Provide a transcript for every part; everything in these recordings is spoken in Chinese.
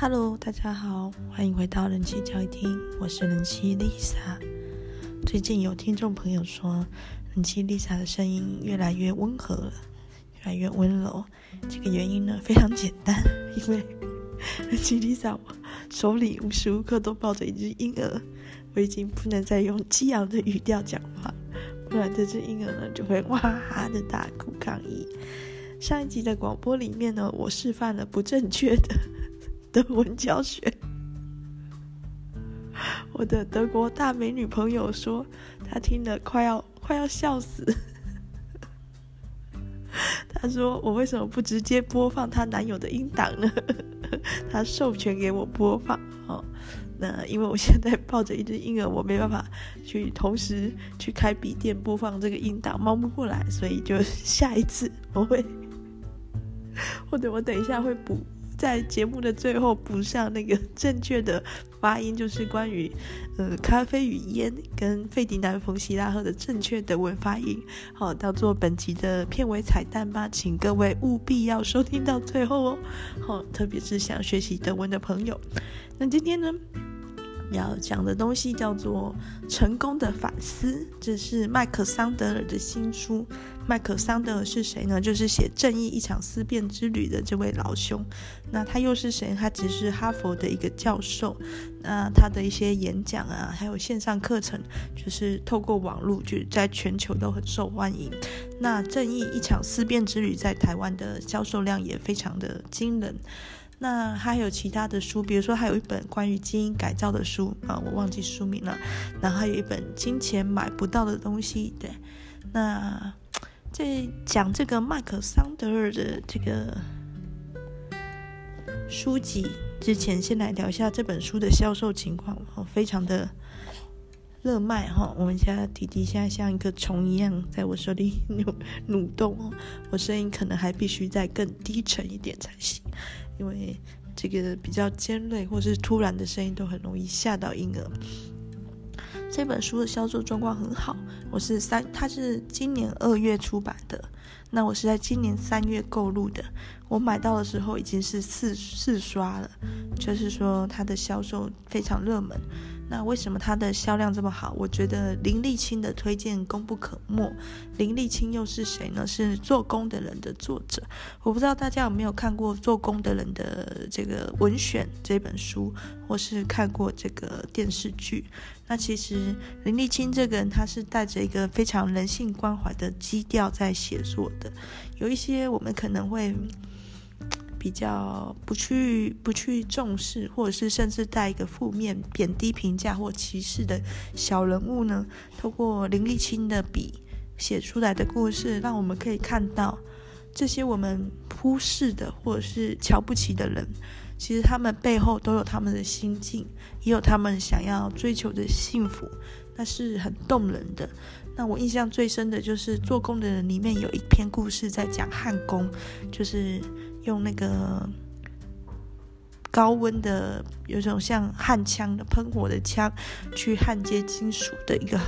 Hello，大家好，欢迎回到人气教育厅，我是人气 Lisa。最近有听众朋友说，人气 Lisa 的声音越来越温和了，越来越温柔。这个原因呢，非常简单，因为人气 Lisa 手里无时无刻都抱着一只婴儿，我已经不能再用激昂的语调讲话，不然这只婴儿呢就会哇哈的大哭抗议。上一集的广播里面呢，我示范了不正确的。德文教学，我的德国大美女朋友说，她听了快要快要笑死。她说：“我为什么不直接播放她男友的音档呢？” 她授权给我播放。哦，那因为我现在抱着一只婴儿，我没办法去同时去开笔电播放这个音档，忙不过来，所以就下一次我会，或者我等一下会补。在节目的最后补上那个正确的发音，就是关于呃咖啡与烟跟费迪南·冯·希拉赫的正确德文发音，好，当做本集的片尾彩蛋吧，请各位务必要收听到最后哦，好，特别是想学习德文的朋友。那今天呢，要讲的东西叫做《成功的反思》，这是麦克桑德尔的新书。麦克桑德尔是谁呢？就是写《正义一场思辨之旅》的这位老兄。那他又是谁？他只是哈佛的一个教授。那他的一些演讲啊，还有线上课程，就是透过网络，就在全球都很受欢迎。那《正义一场思辨之旅》在台湾的销售量也非常的惊人。那还有其他的书，比如说还有一本关于基因改造的书啊，我忘记书名了。然后还有一本金钱买不到的东西。对，那在讲这个麦克桑德尔的这个书籍之前，先来聊一下这本书的销售情况，非常的热卖哈。我们家弟弟现在像一个虫一样在我手里 扭扭动哦，我声音可能还必须再更低沉一点才行。因为这个比较尖锐或是突然的声音都很容易吓到婴儿。这本书的销售状况很好，我是三，它是今年二月出版的，那我是在今年三月购入的，我买到的时候已经是四四刷了，就是说它的销售非常热门。那为什么它的销量这么好？我觉得林立青的推荐功不可没。林立青又是谁呢？是《做工的人》的作者。我不知道大家有没有看过《做工的人》的这个文选这本书，或是看过这个电视剧。那其实林立青这个人，他是带着一个非常人性关怀的基调在写作的。有一些我们可能会。比较不去不去重视，或者是甚至带一个负面、贬低评价或歧视的小人物呢，透过林立青的笔写出来的故事，让我们可以看到这些我们忽视的或者是瞧不起的人，其实他们背后都有他们的心境，也有他们想要追求的幸福，那是很动人的。那我印象最深的就是《做工的人》里面有一篇故事在讲焊工，就是。用那个高温的，有种像焊枪的喷火的枪去焊接金属的一个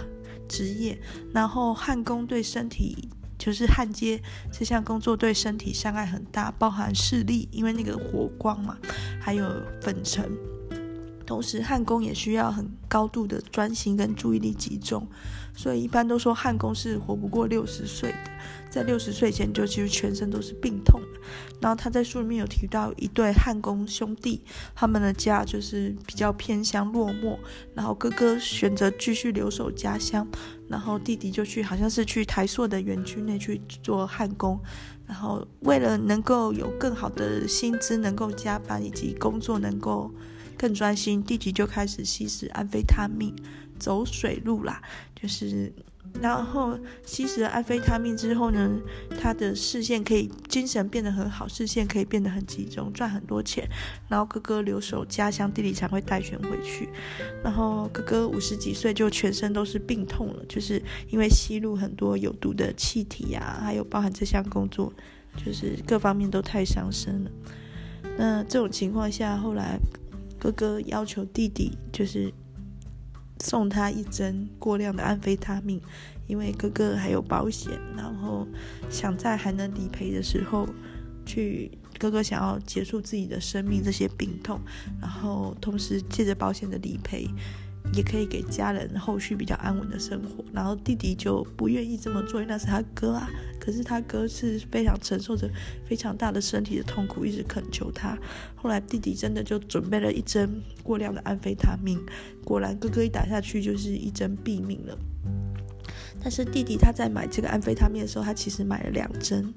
职业，然后焊工对身体就是焊接这项工作对身体伤害很大，包含视力，因为那个火光嘛，还有粉尘，同时焊工也需要很高度的专心跟注意力集中，所以一般都说焊工是活不过六十岁的。在六十岁前就其实全身都是病痛。然后他在书里面有提到一对焊工兄弟，他们的家就是比较偏乡落寞，然后哥哥选择继续留守家乡，然后弟弟就去好像是去台硕的园区内去做焊工，然后为了能够有更好的薪资，能够加班以及工作能够更专心，弟弟就开始吸食安非他命，走水路啦，就是。然后吸食了安非他命之后呢，他的视线可以精神变得很好，视线可以变得很集中，赚很多钱。然后哥哥留守家乡，弟弟才会带权回去。然后哥哥五十几岁就全身都是病痛了，就是因为吸入很多有毒的气体啊，还有包含这项工作，就是各方面都太伤身了。那这种情况下，后来哥哥要求弟弟就是。送他一针过量的安非他命，因为哥哥还有保险，然后想在还能理赔的时候去哥哥想要结束自己的生命这些病痛，然后同时借着保险的理赔，也可以给家人后续比较安稳的生活。然后弟弟就不愿意这么做，因为那是他哥啊。可是他哥是非常承受着非常大的身体的痛苦，一直恳求他。后来弟弟真的就准备了一针过量的安非他命，果然哥哥一打下去就是一针毙命了。但是弟弟他在买这个安非他命的时候，他其实买了两针，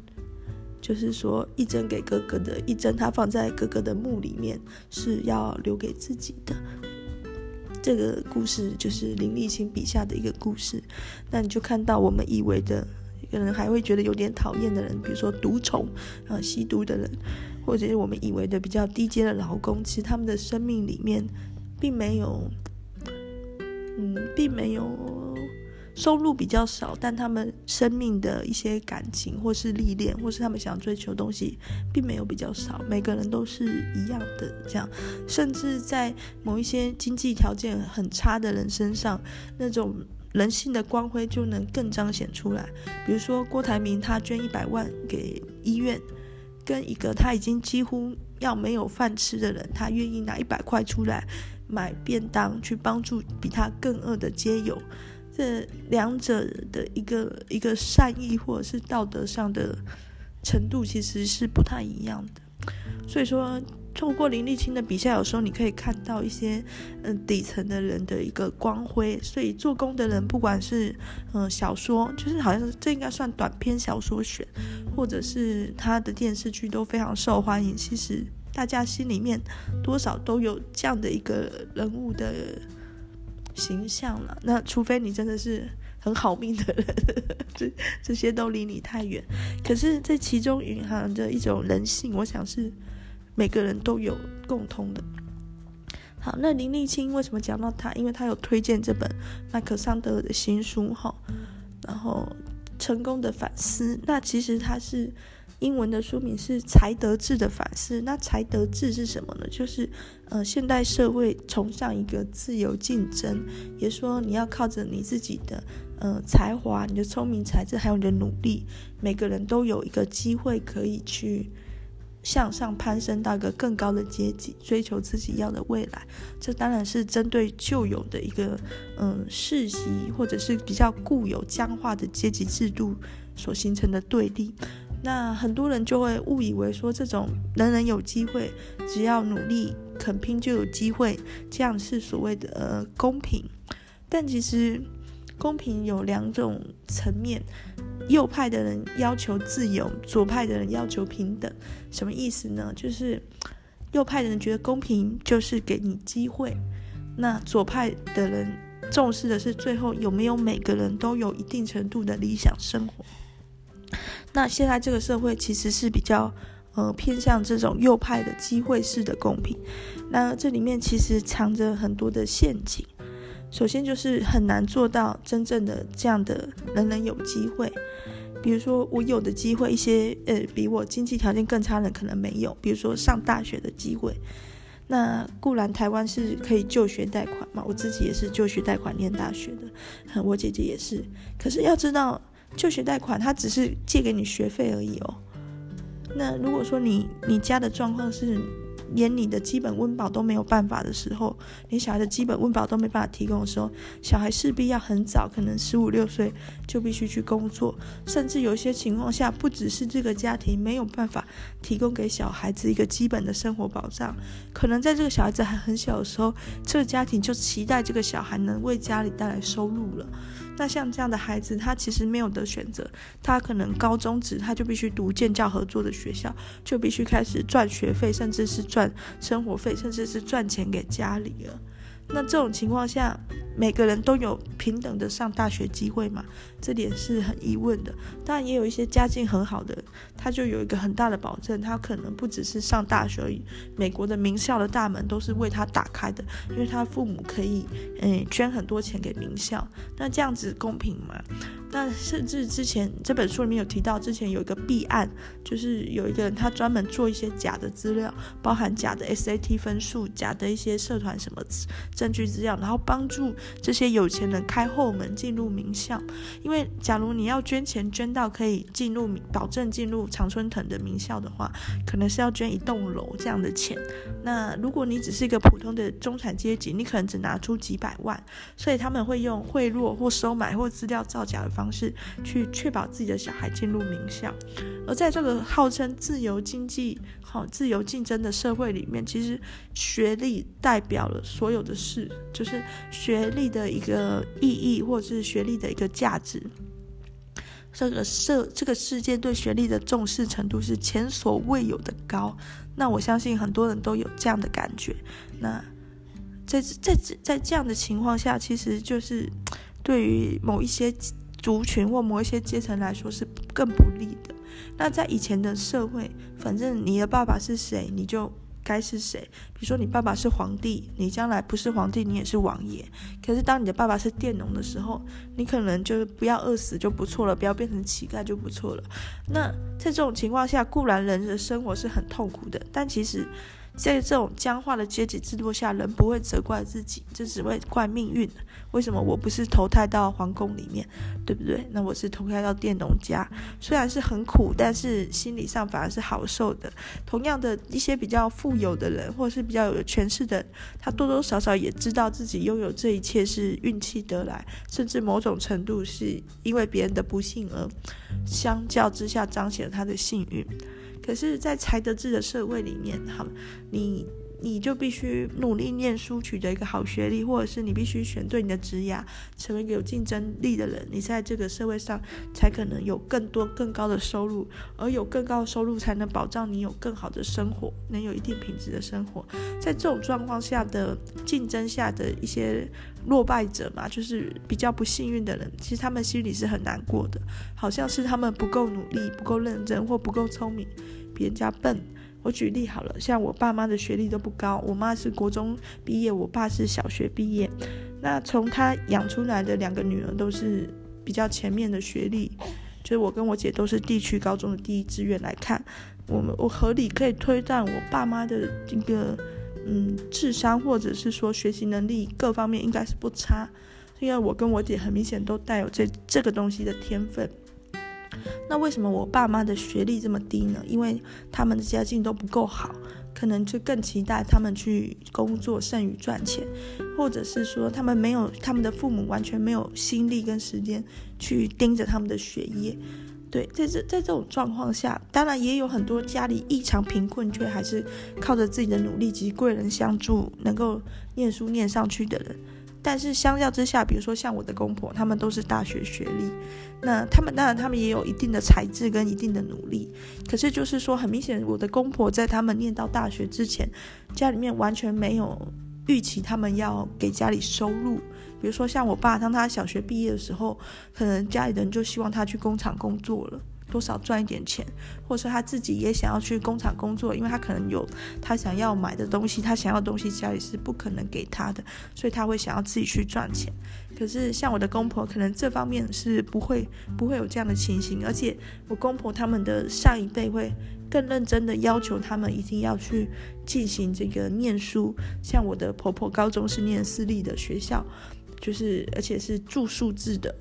就是说一针给哥哥的，一针他放在哥哥的墓里面，是要留给自己的。这个故事就是林立青笔下的一个故事。那你就看到我们以为的，可能还会觉得有点讨厌的人，比如说毒虫啊、吸毒的人，或者是我们以为的比较低阶的劳工，其实他们的生命里面并没有，嗯，并没有。收入比较少，但他们生命的一些感情，或是历练，或是他们想追求的东西，并没有比较少。每个人都是一样的，这样。甚至在某一些经济条件很差的人身上，那种人性的光辉就能更彰显出来。比如说郭台铭，他捐一百万给医院，跟一个他已经几乎要没有饭吃的人，他愿意拿一百块出来买便当，去帮助比他更饿的街友。这两者的一个一个善意或者是道德上的程度，其实是不太一样的。所以说，透过林立青的笔下，有时候你可以看到一些嗯底层的人的一个光辉。所以做工的人，不管是嗯小说，就是好像这应该算短篇小说选，或者是他的电视剧都非常受欢迎。其实大家心里面多少都有这样的一个人物的。形象了，那除非你真的是很好命的人，这这些都离你太远。可是这其中蕴含着一种人性，我想是每个人都有共通的。好，那林立青为什么讲到他？因为他有推荐这本麦克桑德尔的新书哈，然后成功的反思。那其实他是。英文的书名是《才德智的反思》。那才德智是什么呢？就是，呃，现代社会崇尚一个自由竞争，也说你要靠着你自己的，呃，才华、你的聪明才智，还有你的努力，每个人都有一个机会可以去向上攀升到一个更高的阶级，追求自己要的未来。这当然是针对旧有的一个，嗯、世袭或者是比较固有僵化的阶级制度所形成的对立。那很多人就会误以为说，这种人人有机会，只要努力肯拼就有机会，这样是所谓的呃公平。但其实公平有两种层面，右派的人要求自由，左派的人要求平等。什么意思呢？就是右派的人觉得公平就是给你机会，那左派的人重视的是最后有没有每个人都有一定程度的理想生活。那现在这个社会其实是比较，呃，偏向这种右派的机会式的公平。那这里面其实藏着很多的陷阱。首先就是很难做到真正的这样的人人有机会。比如说我有的机会，一些呃比我经济条件更差的可能没有。比如说上大学的机会。那固然台湾是可以就学贷款嘛，我自己也是就学贷款念大学的，我姐姐也是。可是要知道。就学贷款，他只是借给你学费而已哦。那如果说你你家的状况是连你的基本温饱都没有办法的时候，连小孩的基本温饱都没办法提供的时候，小孩势必要很早，可能十五六岁就必须去工作，甚至有一些情况下，不只是这个家庭没有办法提供给小孩子一个基本的生活保障，可能在这个小孩子还很小的时候，这个家庭就期待这个小孩能为家里带来收入了。那像这样的孩子，他其实没有的选择，他可能高中职他就必须读建教合作的学校，就必须开始赚学费，甚至是赚生活费，甚至是赚钱给家里了。那这种情况下，每个人都有平等的上大学机会嘛？这点是很疑问的。当然，也有一些家境很好的，他就有一个很大的保证，他可能不只是上大学而已。美国的名校的大门都是为他打开的，因为他父母可以，嗯，捐很多钱给名校。那这样子公平吗？那甚至之前这本书里面有提到，之前有一个弊案，就是有一个人他专门做一些假的资料，包含假的 SAT 分数、假的一些社团什么证据资料，然后帮助这些有钱人开后门进入名校。因为假如你要捐钱捐到可以进入保证进入常春藤的名校的话，可能是要捐一栋楼这样的钱。那如果你只是一个普通的中产阶级，你可能只拿出几百万，所以他们会用贿赂或收买或资料造假的方式去确保自己的小孩进入名校。而在这个号称自由经济、好自由竞争的社会里面，其实学历代表了所有的是，就是学历的一个意义，或者是学历的一个价值。这个社这个世界对学历的重视程度是前所未有的高。那我相信很多人都有这样的感觉。那在在在这样的情况下，其实就是对于某一些族群或某一些阶层来说是更不利的。那在以前的社会，反正你的爸爸是谁，你就该是谁。比如说你爸爸是皇帝，你将来不是皇帝，你也是王爷。可是当你的爸爸是佃农的时候，你可能就不要饿死就不错了，不要变成乞丐就不错了。那在这种情况下，固然人的生活是很痛苦的，但其实。在这种僵化的阶级制度下，人不会责怪自己，这只会怪命运。为什么我不是投胎到皇宫里面，对不对？那我是投胎到佃农家，虽然是很苦，但是心理上反而是好受的。同样的一些比较富有的人，或是比较有权势的人，他多多少少也知道自己拥有这一切是运气得来，甚至某种程度是因为别人的不幸而相较之下彰显了他的幸运。可是，在才德制的社会里面，好，你你就必须努力念书，取得一个好学历，或者是你必须选对你的职业，成为一个有竞争力的人，你在这个社会上才可能有更多更高的收入，而有更高的收入才能保障你有更好的生活，能有一定品质的生活。在这种状况下的竞争下的一些落败者嘛，就是比较不幸运的人，其实他们心里是很难过的，好像是他们不够努力、不够认真或不够聪明。比人家笨。我举例好了，像我爸妈的学历都不高，我妈是国中毕业，我爸是小学毕业。那从他养出来的两个女儿都是比较前面的学历，就是我跟我姐都是地区高中的第一志愿来看，我们我合理可以推断，我爸妈的一个嗯智商或者是说学习能力各方面应该是不差，因为我跟我姐很明显都带有这这个东西的天分。那为什么我爸妈的学历这么低呢？因为他们的家境都不够好，可能就更期待他们去工作胜于赚钱，或者是说他们没有，他们的父母完全没有心力跟时间去盯着他们的学业。对，在这在这种状况下，当然也有很多家里异常贫困却还是靠着自己的努力及贵人相助，能够念书念上去的人。但是相较之下，比如说像我的公婆，他们都是大学学历，那他们当然他们也有一定的才智跟一定的努力，可是就是说很明显，我的公婆在他们念到大学之前，家里面完全没有预期他们要给家里收入。比如说像我爸，当他小学毕业的时候，可能家里人就希望他去工厂工作了。多少赚一点钱，或者说他自己也想要去工厂工作，因为他可能有他想要买的东西，他想要的东西家里是不可能给他的，所以他会想要自己去赚钱。可是像我的公婆，可能这方面是不会不会有这样的情形，而且我公婆他们的上一辈会更认真的要求他们一定要去进行这个念书。像我的婆婆高中是念私立的学校，就是而且是住宿制的。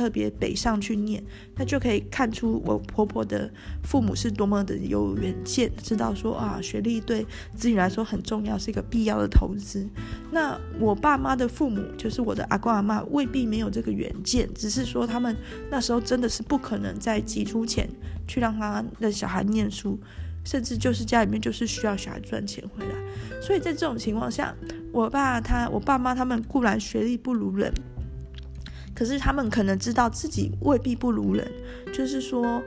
特别北上去念，那就可以看出我婆婆的父母是多么的有远见，知道说啊，学历对子女来说很重要，是一个必要的投资。那我爸妈的父母，就是我的阿公阿嬷，未必没有这个远见，只是说他们那时候真的是不可能再挤出钱去让他的小孩念书，甚至就是家里面就是需要小孩赚钱回来。所以在这种情况下，我爸他我爸妈他们固然学历不如人。可是他们可能知道自己未必不如人，就是说，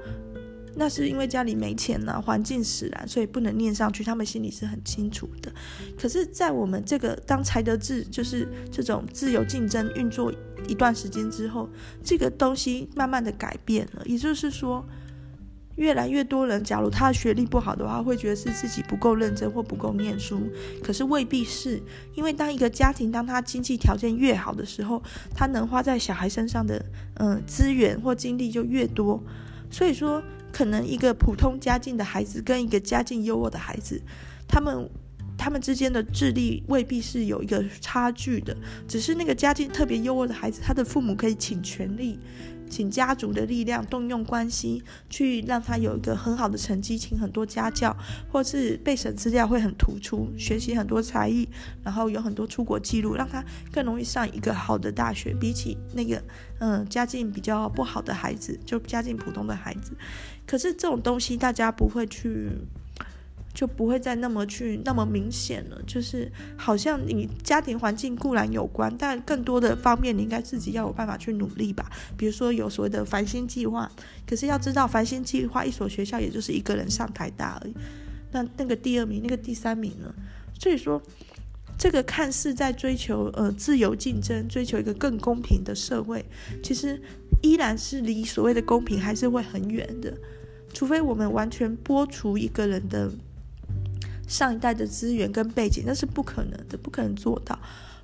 那是因为家里没钱呐，环境使然，所以不能念上去。他们心里是很清楚的。可是，在我们这个当才德制，就是这种自由竞争运作一段时间之后，这个东西慢慢的改变了，也就是说。越来越多人，假如他的学历不好的话，会觉得是自己不够认真或不够念书。可是未必是，因为当一个家庭当他经济条件越好的时候，他能花在小孩身上的嗯资源或精力就越多。所以说，可能一个普通家境的孩子跟一个家境优渥的孩子，他们。他们之间的智力未必是有一个差距的，只是那个家境特别优渥的孩子，他的父母可以请全力。请家族的力量，动用关系去让他有一个很好的成绩，请很多家教，或是备审资料会很突出，学习很多才艺，然后有很多出国记录，让他更容易上一个好的大学。比起那个嗯家境比较不好的孩子，就家境普通的孩子，可是这种东西大家不会去。就不会再那么去那么明显了，就是好像你家庭环境固然有关，但更多的方面你应该自己要有办法去努力吧。比如说有所谓的繁星计划，可是要知道繁星计划一所学校也就是一个人上台大而已，那那个第二名、那个第三名呢？所以说，这个看似在追求呃自由竞争、追求一个更公平的社会，其实依然是离所谓的公平还是会很远的，除非我们完全剥除一个人的。上一代的资源跟背景，那是不可能的，不可能做到。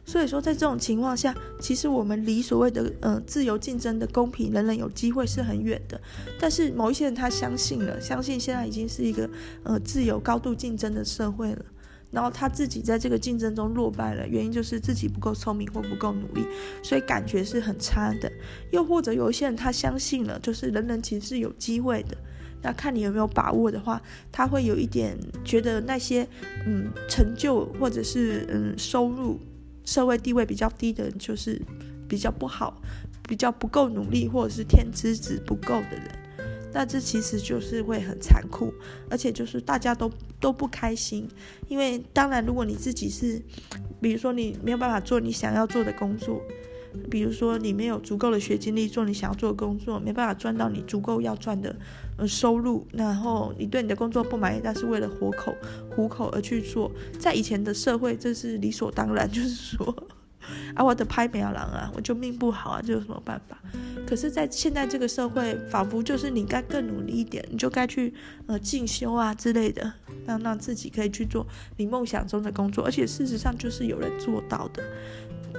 所以说，在这种情况下，其实我们离所谓的呃自由竞争的公平，人人有机会是很远的。但是某一些人他相信了，相信现在已经是一个呃自由高度竞争的社会了，然后他自己在这个竞争中落败了，原因就是自己不够聪明或不够努力，所以感觉是很差的。又或者有一些人他相信了，就是人人其实是有机会的。那看你有没有把握的话，他会有一点觉得那些嗯成就或者是嗯收入、社会地位比较低的人就是比较不好，比较不够努力，或者是天资值不够的人。那这其实就是会很残酷，而且就是大家都都不开心，因为当然如果你自己是，比如说你没有办法做你想要做的工作。比如说，你没有足够的学经历做你想要做的工作，没办法赚到你足够要赚的呃收入，然后你对你的工作不满意，但是为了活口糊口而去做，在以前的社会这是理所当然，就是说啊，我的拍没有狼啊，我就命不好啊，这有什么办法？可是，在现在这个社会，仿佛就是你该更努力一点，你就该去呃进修啊之类的，让让自己可以去做你梦想中的工作，而且事实上就是有人做到的。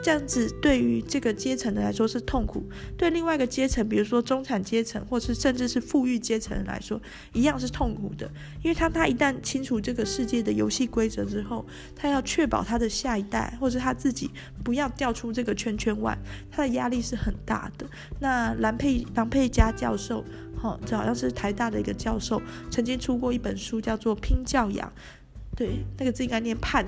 这样子对于这个阶层的来说是痛苦，对另外一个阶层，比如说中产阶层，或是甚至是富裕阶层来说，一样是痛苦的。因为他他一旦清楚这个世界的游戏规则之后，他要确保他的下一代，或者他自己不要掉出这个圈圈外，他的压力是很大的。那蓝佩郎佩佳教授，哈、哦，这好像是台大的一个教授，曾经出过一本书，叫做《拼教养》，对，那个字应该念判。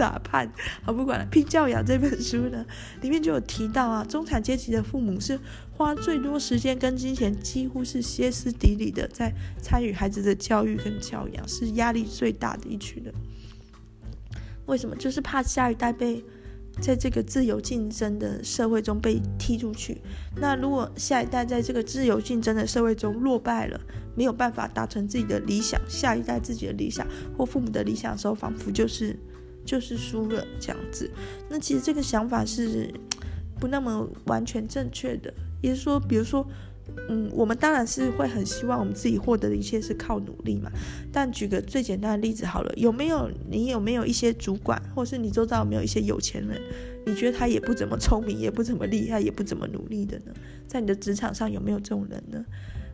打判，好，不管了。拼教养这本书呢，里面就有提到啊，中产阶级的父母是花最多时间跟金钱，几乎是歇斯底里的在参与孩子的教育跟教养，是压力最大的一群人。为什么？就是怕下一代被在这个自由竞争的社会中被踢出去。那如果下一代在这个自由竞争的社会中落败了，没有办法达成自己的理想，下一代自己的理想或父母的理想的时候，仿佛就是。就是输了这样子，那其实这个想法是不那么完全正确的。也是说，比如说，嗯，我们当然是会很希望我们自己获得的一切是靠努力嘛。但举个最简单的例子好了，有没有你有没有一些主管，或是你周遭有没有一些有钱人，你觉得他也不怎么聪明，也不怎么厉害，也不怎么努力的呢？在你的职场上有没有这种人呢？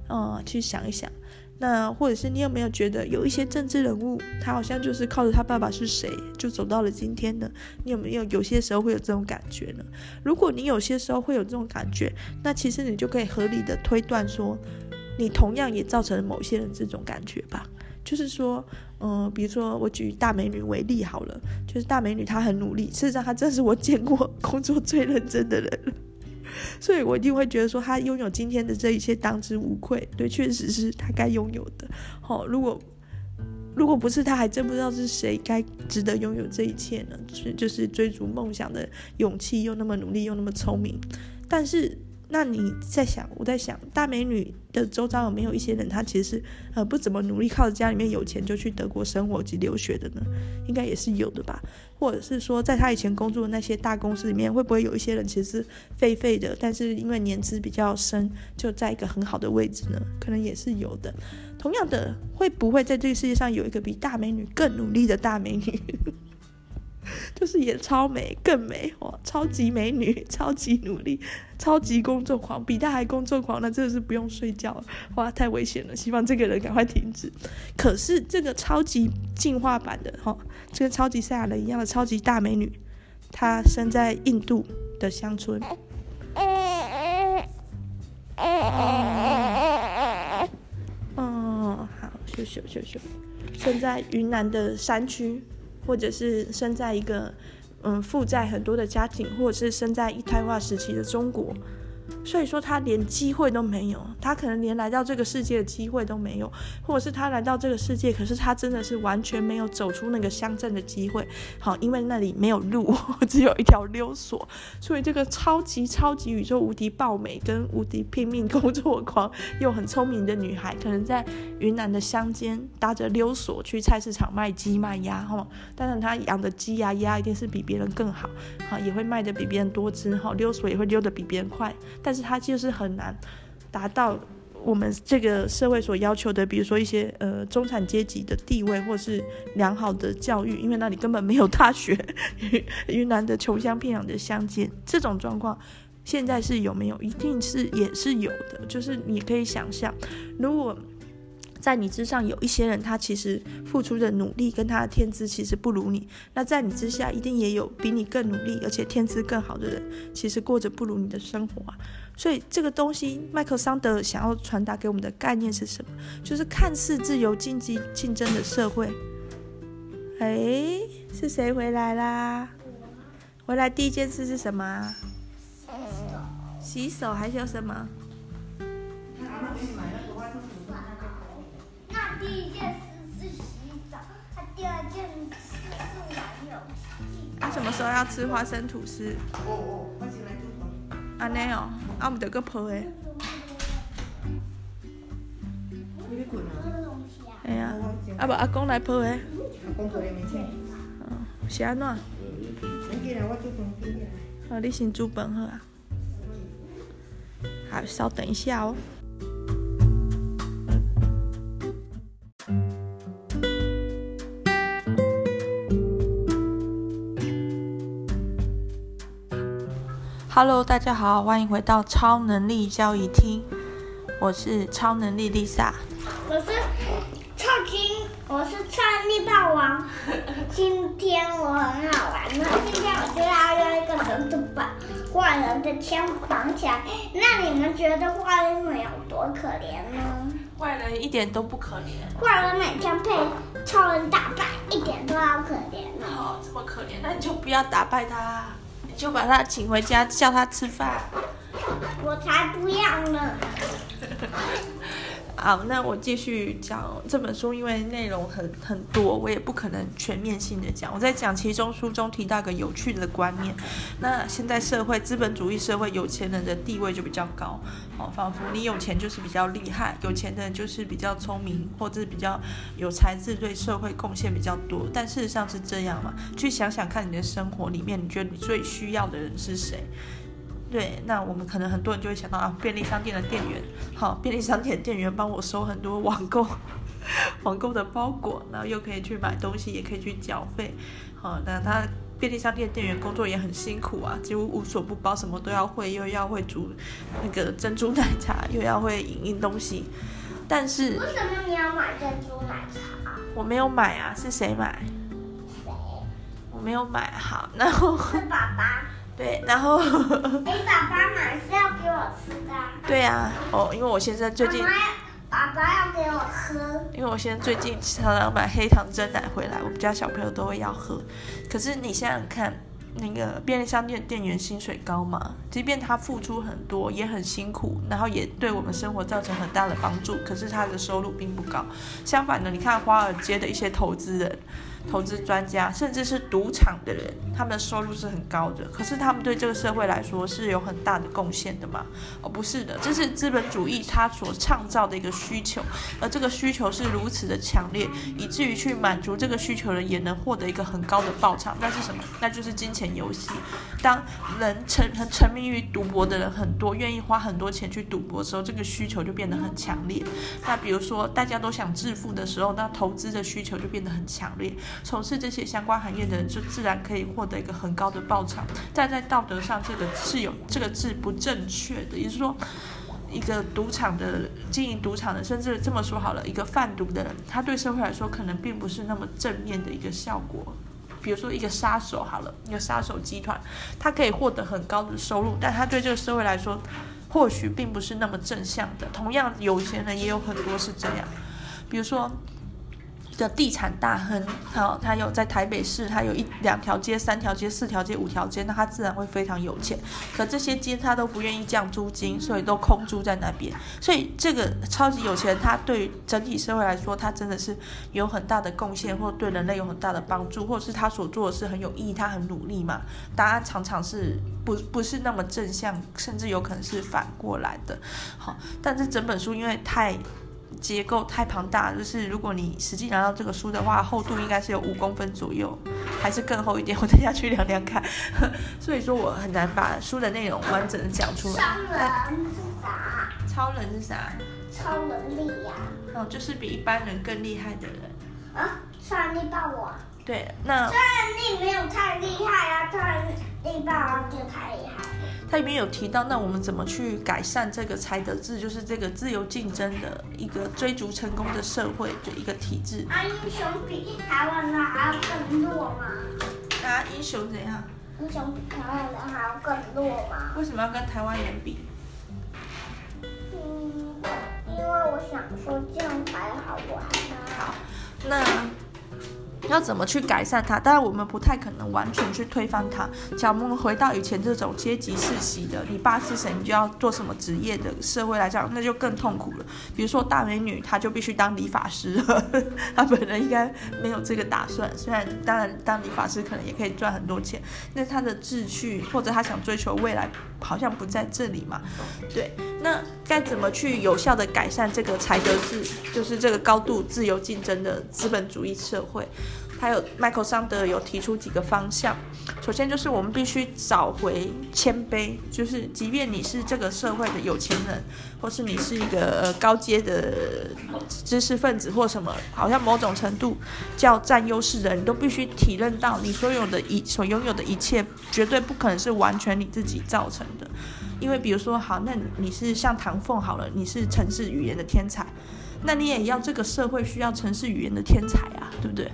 啊、嗯，去想一想。那或者是你有没有觉得有一些政治人物，他好像就是靠着他爸爸是谁就走到了今天呢？你有没有有些时候会有这种感觉呢？如果你有些时候会有这种感觉，那其实你就可以合理的推断说，你同样也造成了某些人这种感觉吧。就是说，嗯、比如说我举大美女为例好了，就是大美女她很努力，事实上她真是我见过工作最认真的人。所以我一定会觉得说，他拥有今天的这一切当之无愧。对，确实是他该拥有的。好、如果如果不是他，还真不知道是谁该值得拥有这一切呢？就是追逐梦想的勇气，又那么努力，又那么聪明。但是。那你在想，我在想，大美女的周遭有没有一些人，他其实是呃不怎么努力，靠着家里面有钱就去德国生活及留学的呢？应该也是有的吧？或者是说，在他以前工作的那些大公司里面，会不会有一些人其实是废废的，但是因为年资比较深，就在一个很好的位置呢？可能也是有的。同样的，会不会在这个世界上有一个比大美女更努力的大美女？就是也超美，更美哦，超级美女，超级努力，超级工作狂，比他还工作狂，那真的是不用睡觉，哇，太危险了，希望这个人赶快停止。可是这个超级进化版的哈，这个超级赛亚人一样的超级大美女，她生在印度的乡村。嗯，好，秀秀秀秀，生在云南的山区。或者是生在一个嗯负债很多的家庭，或者是生在一胎化时期的中国。所以说他连机会都没有，他可能连来到这个世界的机会都没有，或者是他来到这个世界，可是他真的是完全没有走出那个乡镇的机会。好，因为那里没有路，只有一条溜索。所以这个超级超级宇宙无敌爆美跟无敌拼命工作狂又很聪明的女孩，可能在云南的乡间搭着溜索去菜市场卖鸡卖鸭哈。当然她养的鸡呀鸭一定是比别人更好，好也会卖的比别人多只哈，溜索也会溜得比别人快，但是。它就是很难达到我们这个社会所要求的，比如说一些呃中产阶级的地位，或是良好的教育，因为那里根本没有大学。云南的穷乡僻壤的乡间，这种状况现在是有没有？一定是也是有的。就是你可以想象，如果。在你之上有一些人，他其实付出的努力跟他的天资其实不如你。那在你之下，一定也有比你更努力而且天资更好的人，其实过着不如你的生活啊。所以这个东西，麦克桑德想要传达给我们的概念是什么？就是看似自由经济竞争的社会。哎，是谁回来啦？回来第一件事是什么？洗手还是有什么？第一件事是洗澡，他第二件事是玩游戏。他什么时候要吃花生吐司？哦哦，我先来煮饭。安尼哦，啊，唔得个泡的。你要滚啊？哎呀，啊不，阿公来抱诶。阿公泡的没钱。嗯，是安怎？好，你先煮饭好啊。好，稍等一下哦。Hello，大家好，欢迎回到超能力交易厅。我是超能力 Lisa，我是超级，我是超能力霸王。今天我很好玩，那今天我就要用一个绳子把坏人的枪绑起来。那你们觉得坏人们有多可怜呢？坏人一点都不可怜。坏人每天被超人打败，一点都好可怜呢。好，这么可怜，那你就不要打败他。就把他请回家，叫他吃饭。我才不要呢！好，那我继续讲这本书，因为内容很很多，我也不可能全面性的讲。我在讲其中书中提到一个有趣的观念，那现在社会资本主义社会，有钱人的地位就比较高，哦，仿佛你有钱就是比较厉害，有钱的人就是比较聪明，或者比较有才智，对社会贡献比较多。但事实上是这样吗？去想想看，你的生活里面，你觉得你最需要的人是谁？对，那我们可能很多人就会想到啊，便利商店的店员，好，便利商店的店员帮我收很多网购，网购的包裹，然后又可以去买东西，也可以去缴费，好，那他便利商店的店员工作也很辛苦啊，几乎无所不包，什么都要会，又要会煮那个珍珠奶茶，又要会影印东西，但是为什么你要买珍珠奶茶？我没有买啊，是谁买？谁？我没有买，好，然后是爸爸。对，然后，你爸爸买是要给我吃的。对呀，哦，因为我先生最近，爸爸要给我喝。因为我现在最近常常买黑糖蒸奶回来，我们家小朋友都会要喝。可是你想想看。那个便利商店店员薪水高吗？即便他付出很多，也很辛苦，然后也对我们生活造成很大的帮助，可是他的收入并不高。相反的，你看华尔街的一些投资人、投资专家，甚至是赌场的人，他们的收入是很高的，可是他们对这个社会来说是有很大的贡献的吗？哦，不是的，这是资本主义它所创造的一个需求，而这个需求是如此的强烈，以至于去满足这个需求的人也能获得一个很高的报偿。那是什么？那就是金钱。游戏，当人沉沉迷于赌博的人很多，愿意花很多钱去赌博的时候，这个需求就变得很强烈。那比如说大家都想致富的时候，那投资的需求就变得很强烈。从事这些相关行业的人就自然可以获得一个很高的报酬。但在道德上，这个是有这个字不正确的，也就是说，一个赌场的经营赌场的，甚至这么说好了，一个贩毒的人，他对社会来说可能并不是那么正面的一个效果。比如说一个杀手好了，一个杀手集团，他可以获得很高的收入，但他对这个社会来说，或许并不是那么正向的。同样，有钱人也有很多是这样，比如说。的地产大亨，好，他有在台北市，他有一两条街、三条街、四条街、五条街，那他自然会非常有钱。可这些街他都不愿意降租金，所以都空租在那边。所以这个超级有钱，他对整体社会来说，他真的是有很大的贡献，或对人类有很大的帮助，或是他所做的事很有意义，他很努力嘛。大家常常是不不是那么正向，甚至有可能是反过来的。好，但是整本书因为太。结构太庞大，就是如果你实际拿到这个书的话，厚度应该是有五公分左右，还是更厚一点？我等下去量量看。所以说我很难把书的内容完整的讲出来。超人是啥？超人是啥？超能力呀、啊。哦，就是比一般人更厉害的人。啊，超能力霸王。对，那。超能力没有太厉害啊，超能力霸王就太厉害。它里面有提到，那我们怎么去改善这个才德制，就是这个自由竞争的一个追逐成功的社会的一个体制。啊，英雄比台湾的还要更弱吗？啊，英雄怎样？英雄比台湾人还要更弱吗？为什么要跟台湾人比？嗯，因为我想说这样才好玩啊。好，那。要怎么去改善它？当然，我们不太可能完全去推翻它。假如我们回到以前这种阶级世袭的，你爸是谁，你就要做什么职业的社会来讲，那就更痛苦了。比如说大美女，她就必须当理发师，她本人应该没有这个打算。虽然当然当理发师可能也可以赚很多钱，那她的志趣或者她想追求未来，好像不在这里嘛。对，那该怎么去有效地改善这个才德制，就是这个高度自由竞争的资本主义社会？还有麦克桑德有提出几个方向，首先就是我们必须找回谦卑，就是即便你是这个社会的有钱人，或是你是一个呃高阶的知识分子或什么，好像某种程度较占优势的人，你都必须体认到你所有的一所拥有的一切，绝对不可能是完全你自己造成的，因为比如说好，那你是像唐凤好了，你是城市语言的天才，那你也要这个社会需要城市语言的天才啊，对不对？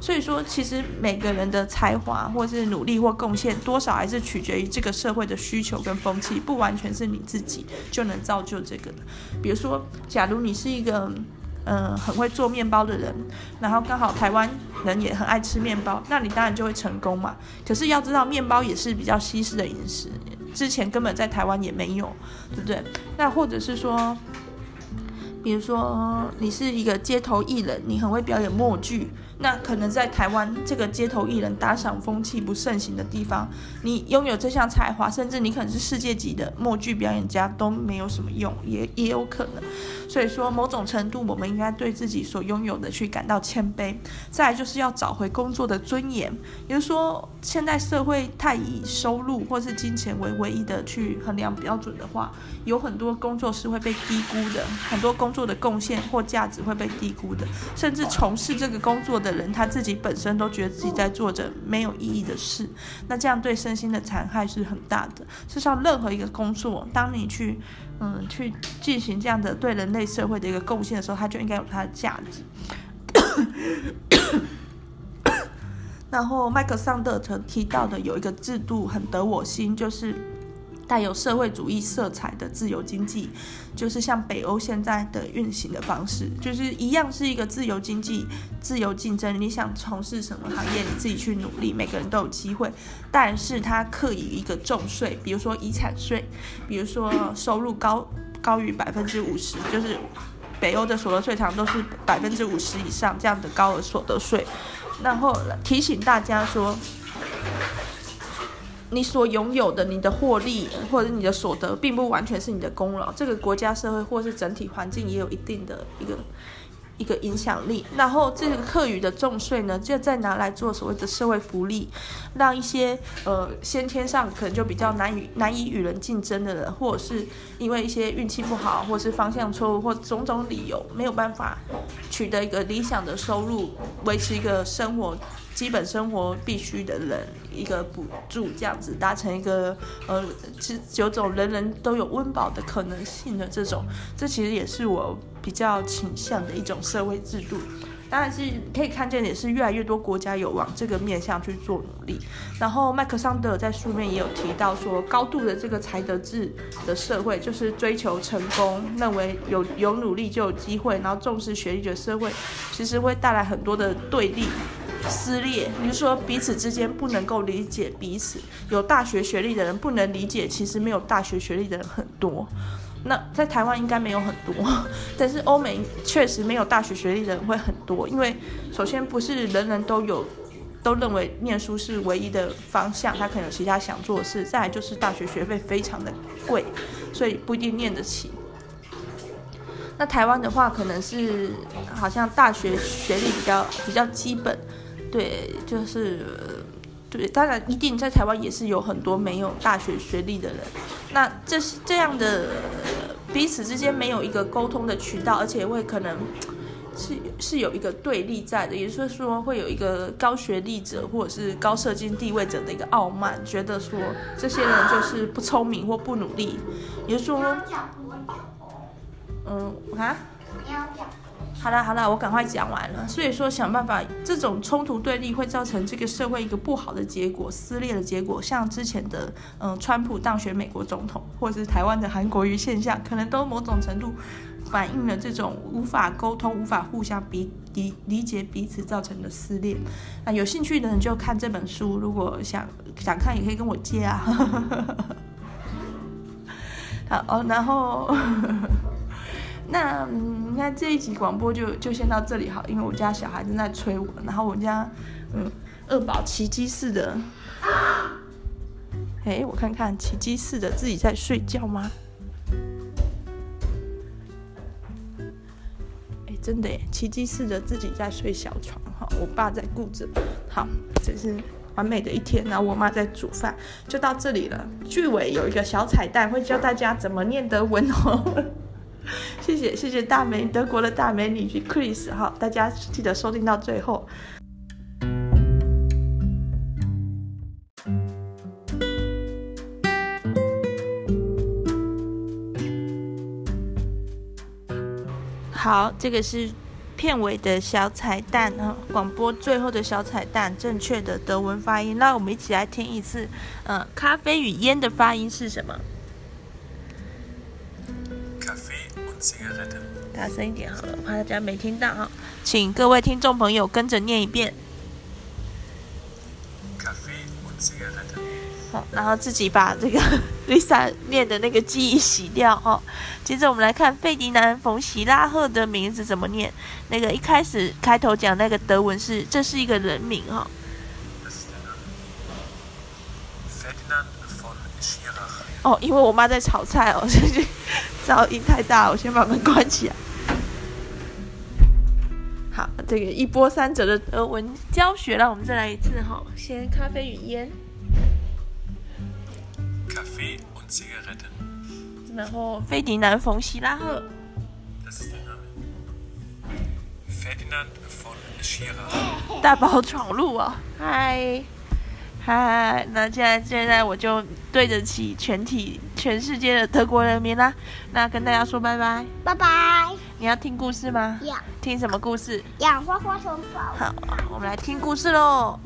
所以说，其实每个人的才华，或是努力或贡献，多少还是取决于这个社会的需求跟风气，不完全是你自己就能造就这个的。比如说，假如你是一个，嗯、很会做面包的人，然后刚好台湾人也很爱吃面包，那你当然就会成功嘛。可是要知道，面包也是比较西式的饮食，之前根本在台湾也没有，对不对？那或者是说，比如说你是一个街头艺人，你很会表演默剧。那可能在台湾这个街头艺人打赏风气不盛行的地方，你拥有这项才华，甚至你可能是世界级的默剧表演家都没有什么用，也也有可能。所以说，某种程度我们应该对自己所拥有的去感到谦卑。再就是要找回工作的尊严。也就是说，现在社会太以收入或是金钱为唯一的去衡量标准的话，有很多工作是会被低估的，很多工作的贡献或价值会被低估的，甚至从事这个工作。的人他自己本身都觉得自己在做着没有意义的事，那这样对身心的残害是很大的。事实上，任何一个工作，当你去嗯去进行这样的对人类社会的一个贡献的时候，它就应该有它的价值。然后，麦克桑德曾提到的有一个制度很得我心，就是。带有社会主义色彩的自由经济，就是像北欧现在的运行的方式，就是一样是一个自由经济、自由竞争。你想从事什么行业，你自己去努力，每个人都有机会。但是它刻以一个重税，比如说遗产税，比如说收入高高于百分之五十，就是北欧的所得税常都是百分之五十以上这样的高额所得税。然后提醒大家说。你所拥有的，你的获利或者你的所得，并不完全是你的功劳。这个国家、社会或是整体环境也有一定的一个一个影响力，然后这个课余的重税呢，就再拿来做所谓的社会福利，让一些呃先天上可能就比较难以难以与人竞争的人，或者是因为一些运气不好，或是方向错误，或种种理由没有办法取得一个理想的收入，维持一个生活基本生活必须的人一个补助，这样子达成一个呃是有种人人都有温饱的可能性的这种，这其实也是我。比较倾向的一种社会制度，当然是可以看见，也是越来越多国家有往这个面向去做努力。然后麦克桑德在书面也有提到说，高度的这个才德制的社会，就是追求成功，认为有有努力就有机会，然后重视学历的社会，其实会带来很多的对立、撕裂。比如说彼此之间不能够理解彼此，有大学学历的人不能理解，其实没有大学学历的人很多。那在台湾应该没有很多，但是欧美确实没有大学学历的人会很多，因为首先不是人人都有，都认为念书是唯一的方向，他可能有其他想做的事。再来就是大学学费非常的贵，所以不一定念得起。那台湾的话，可能是好像大学学历比较比较基本，对，就是。对，当然一定在台湾也是有很多没有大学学历的人。那这是这样的彼此之间没有一个沟通的渠道，而且会可能是是有一个对立在的，也就是说会有一个高学历者或者是高社经地位者的一个傲慢，觉得说这些人就是不聪明或不努力。也就是说，嗯啊。好了好了，我赶快讲完了。所以说，想办法，这种冲突对立会造成这个社会一个不好的结果，撕裂的结果。像之前的，嗯，川普当选美国总统，或者是台湾的韩国瑜现象，可能都某种程度反映了这种无法沟通、无法互相理理理解彼此造成的撕裂。那有兴趣的人就看这本书，如果想想看，也可以跟我借啊。好哦，然后。那嗯，你看这一集广播就就先到这里好，因为我家小孩正在催我，然后我家嗯二宝奇迹似的，哎，我看看奇迹似的自己在睡觉吗？哎，真的耶，奇迹似的自己在睡小床哈，我爸在顾着，好，这是完美的一天，然后我妈在煮饭，就到这里了。句尾有一个小彩蛋，会教大家怎么念得文哦。谢谢谢谢大美德国的大美女 Chris 哈，大家记得收听到最后。好，这个是片尾的小彩蛋哈，广播最后的小彩蛋，正确的德文发音。那我们一起来听一次，嗯，咖啡与烟的发音是什么？大声一点好了，怕大家没听到哈。请各位听众朋友跟着念一遍。好，然后自己把这个 Lisa 念的那个记忆洗掉哦。接着我们来看费迪南·冯·希拉赫的名字怎么念。那个一开始开头讲那个德文是，这是一个人名哈。哦，因为我妈在炒菜哦，所以噪音太大，我先把门关起来。好，这个一波三折的德文教学，让我们再来一次哈。先咖啡与烟。然后费迪南·冯·希拉赫。大宝闯入啊！嗨。嗨，那现在现在我就对得起全体全世界的德国人民啦。那跟大家说拜拜，拜拜。你要听故事吗？要。听什么故事？养花花熊宝宝。好，我们来听故事喽。